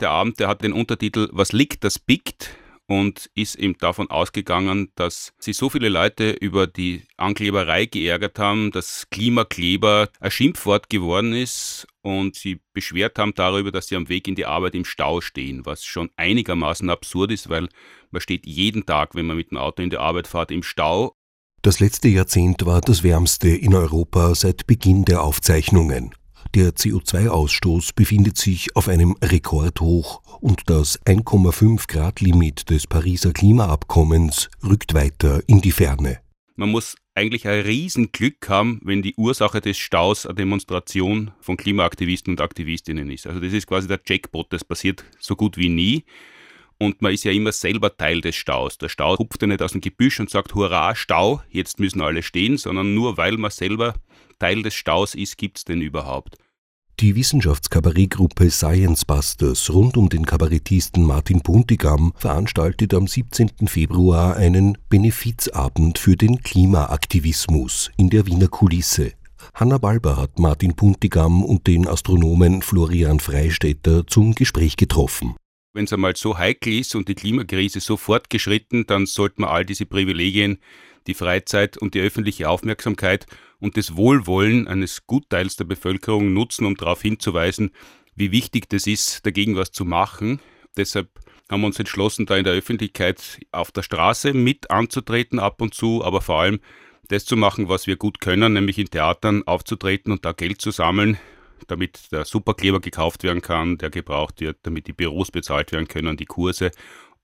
Der Abend, der hat den Untertitel Was liegt, das biegt und ist eben davon ausgegangen, dass sich so viele Leute über die Ankleberei geärgert haben, dass Klimakleber ein Schimpfwort geworden ist und sie beschwert haben darüber, dass sie am Weg in die Arbeit im Stau stehen, was schon einigermaßen absurd ist, weil man steht jeden Tag, wenn man mit dem Auto in die Arbeit fährt, im Stau. Das letzte Jahrzehnt war das wärmste in Europa seit Beginn der Aufzeichnungen. Der CO2-Ausstoß befindet sich auf einem Rekordhoch und das 1,5 Grad Limit des Pariser Klimaabkommens rückt weiter in die Ferne. Man muss eigentlich ein Riesenglück haben, wenn die Ursache des Staus eine Demonstration von Klimaaktivisten und Aktivistinnen ist. Also das ist quasi der Jackpot, das passiert so gut wie nie. Und man ist ja immer selber Teil des Staus. Der Stau hupft ja nicht aus dem Gebüsch und sagt, hurra, Stau, jetzt müssen alle stehen, sondern nur weil man selber Teil des Staus ist, gibt es den überhaupt. Die Wissenschaftskabarettgruppe Science Busters rund um den Kabarettisten Martin Puntigam veranstaltet am 17. Februar einen Benefizabend für den Klimaaktivismus in der Wiener Kulisse. Hanna Balber hat Martin Puntigam und den Astronomen Florian Freistetter zum Gespräch getroffen. Wenn es einmal so heikel ist und die Klimakrise so fortgeschritten, dann sollte man all diese Privilegien, die Freizeit und die öffentliche Aufmerksamkeit und das Wohlwollen eines Gutteils der Bevölkerung nutzen, um darauf hinzuweisen, wie wichtig das ist, dagegen was zu machen. Deshalb haben wir uns entschlossen, da in der Öffentlichkeit auf der Straße mit anzutreten ab und zu, aber vor allem das zu machen, was wir gut können, nämlich in Theatern aufzutreten und da Geld zu sammeln, damit der Superkleber gekauft werden kann, der gebraucht wird, damit die Büros bezahlt werden können, die Kurse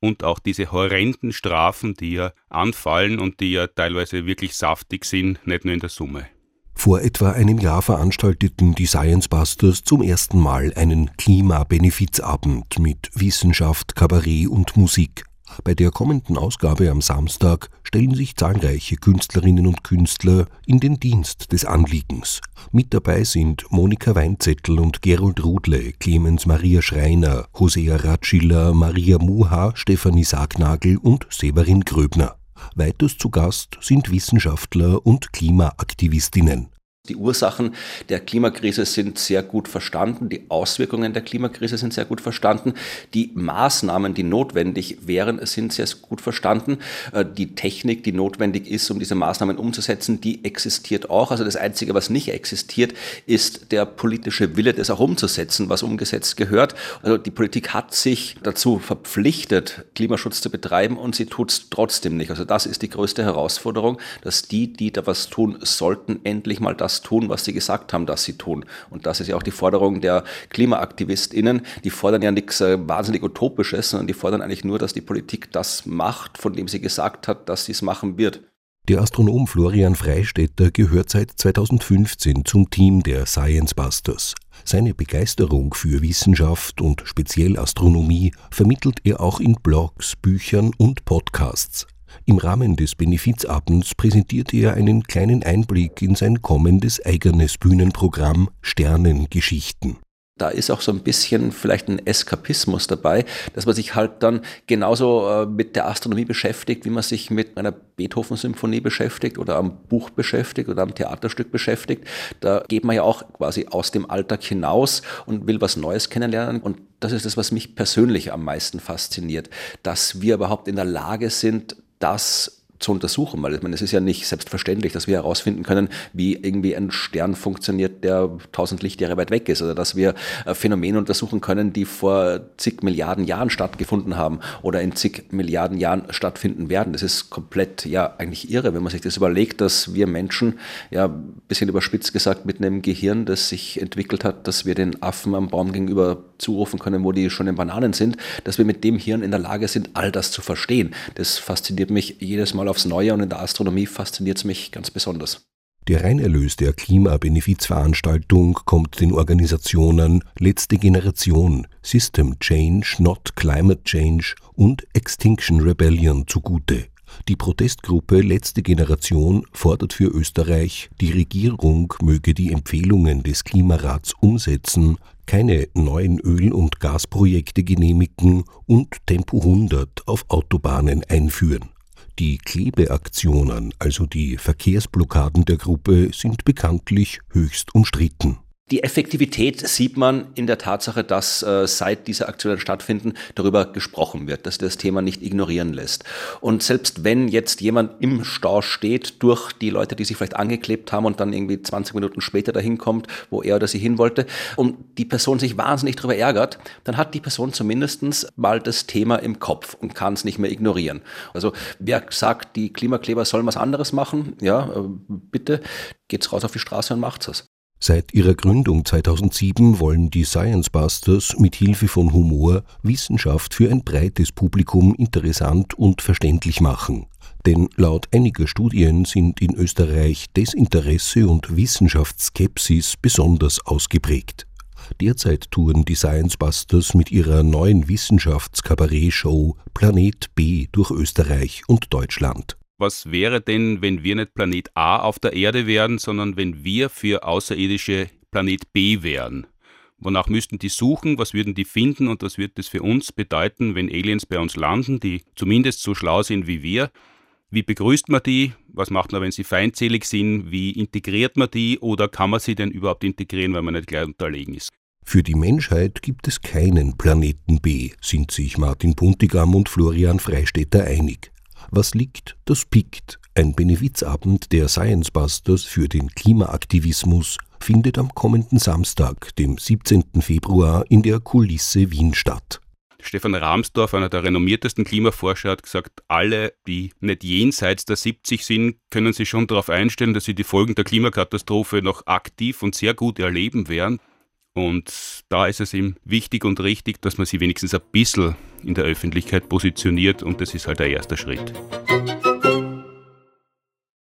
und auch diese horrenden Strafen, die ja anfallen und die ja teilweise wirklich saftig sind, nicht nur in der Summe. Vor etwa einem Jahr veranstalteten die Science Busters zum ersten Mal einen Klimabenefizabend mit Wissenschaft, Kabarett und Musik. Bei der kommenden Ausgabe am Samstag stellen sich zahlreiche Künstlerinnen und Künstler in den Dienst des Anliegens. Mit dabei sind Monika Weinzettel und Gerold Rudle, Clemens Maria Schreiner, Hosea Ratschiller, Maria Muha, Stefanie Sargnagel und Severin Gröbner. Weiters zu Gast sind Wissenschaftler und Klimaaktivistinnen. Die Ursachen der Klimakrise sind sehr gut verstanden, die Auswirkungen der Klimakrise sind sehr gut verstanden, die Maßnahmen, die notwendig wären, sind sehr gut verstanden. Äh, die Technik, die notwendig ist, um diese Maßnahmen umzusetzen, die existiert auch. Also das Einzige, was nicht existiert, ist der politische Wille, das auch umzusetzen, was umgesetzt gehört. Also die Politik hat sich dazu verpflichtet, Klimaschutz zu betreiben und sie tut es trotzdem nicht. Also das ist die größte Herausforderung, dass die, die da was tun sollten, endlich mal das tun, was sie gesagt haben, dass sie tun. Und das ist ja auch die Forderung der KlimaaktivistInnen. Die fordern ja nichts äh, wahnsinnig Utopisches, sondern die fordern eigentlich nur, dass die Politik das macht, von dem sie gesagt hat, dass sie es machen wird. Der Astronom Florian Freistetter gehört seit 2015 zum Team der Science Busters. Seine Begeisterung für Wissenschaft und speziell Astronomie vermittelt er auch in Blogs, Büchern und Podcasts. Im Rahmen des Benefizabends präsentierte er einen kleinen Einblick in sein kommendes eigenes Bühnenprogramm Sternengeschichten da ist auch so ein bisschen vielleicht ein Eskapismus dabei, dass man sich halt dann genauso äh, mit der Astronomie beschäftigt, wie man sich mit einer Beethoven-Symphonie beschäftigt oder am Buch beschäftigt oder am Theaterstück beschäftigt. Da geht man ja auch quasi aus dem Alltag hinaus und will was Neues kennenlernen. Und das ist das, was mich persönlich am meisten fasziniert, dass wir überhaupt in der Lage sind, das zu untersuchen, weil ich meine, es ist ja nicht selbstverständlich, dass wir herausfinden können, wie irgendwie ein Stern funktioniert, der tausend Lichtjahre weit weg ist, oder dass wir äh, Phänomene untersuchen können, die vor zig Milliarden Jahren stattgefunden haben oder in zig Milliarden Jahren stattfinden werden. Das ist komplett, ja, eigentlich irre, wenn man sich das überlegt, dass wir Menschen, ja, bisschen überspitzt gesagt, mit einem Gehirn, das sich entwickelt hat, dass wir den Affen am Baum gegenüber zurufen können, wo die schon in Bananen sind, dass wir mit dem Hirn in der Lage sind, all das zu verstehen. Das fasziniert mich jedes Mal aufs Neue und in der Astronomie fasziniert es mich ganz besonders. Der Reinerlös der Klimabenefizveranstaltung kommt den Organisationen Letzte Generation, System Change, Not Climate Change und Extinction Rebellion zugute. Die Protestgruppe Letzte Generation fordert für Österreich, die Regierung möge die Empfehlungen des Klimarats umsetzen, keine neuen Öl- und Gasprojekte genehmigen und Tempo 100 auf Autobahnen einführen. Die Klebeaktionen, also die Verkehrsblockaden der Gruppe, sind bekanntlich höchst umstritten. Die Effektivität sieht man in der Tatsache, dass äh, seit diese Aktionen stattfinden, darüber gesprochen wird, dass das Thema nicht ignorieren lässt. Und selbst wenn jetzt jemand im Stau steht durch die Leute, die sich vielleicht angeklebt haben und dann irgendwie 20 Minuten später dahin kommt, wo er oder sie hin wollte, und die Person sich wahnsinnig darüber ärgert, dann hat die Person zumindest mal das Thema im Kopf und kann es nicht mehr ignorieren. Also wer sagt, die Klimakleber sollen was anderes machen, ja, äh, bitte geht's raus auf die Straße und macht's es. Seit ihrer Gründung 2007 wollen die Science Busters mit Hilfe von Humor Wissenschaft für ein breites Publikum interessant und verständlich machen. Denn laut einiger Studien sind in Österreich Desinteresse und Wissenschaftsskepsis besonders ausgeprägt. Derzeit touren die Science Busters mit ihrer neuen Wissenschaftskabarett-Show Planet B durch Österreich und Deutschland was wäre denn, wenn wir nicht Planet A auf der Erde wären, sondern wenn wir für Außerirdische Planet B wären? Wonach müssten die suchen? Was würden die finden? Und was wird das für uns bedeuten, wenn Aliens bei uns landen, die zumindest so schlau sind wie wir? Wie begrüßt man die? Was macht man, wenn sie feindselig sind? Wie integriert man die? Oder kann man sie denn überhaupt integrieren, weil man nicht gleich unterlegen ist? Für die Menschheit gibt es keinen Planeten B, sind sich Martin Puntigam und Florian Freistetter einig. Was liegt, das piekt. Ein Benefizabend der Science Busters für den Klimaaktivismus findet am kommenden Samstag, dem 17. Februar, in der Kulisse Wien statt. Stefan Rahmsdorf, einer der renommiertesten Klimaforscher, hat gesagt, alle, die nicht jenseits der 70 sind, können sich schon darauf einstellen, dass sie die Folgen der Klimakatastrophe noch aktiv und sehr gut erleben werden. Und da ist es ihm wichtig und richtig, dass man sie wenigstens ein bisschen in der Öffentlichkeit positioniert und das ist halt der erste Schritt.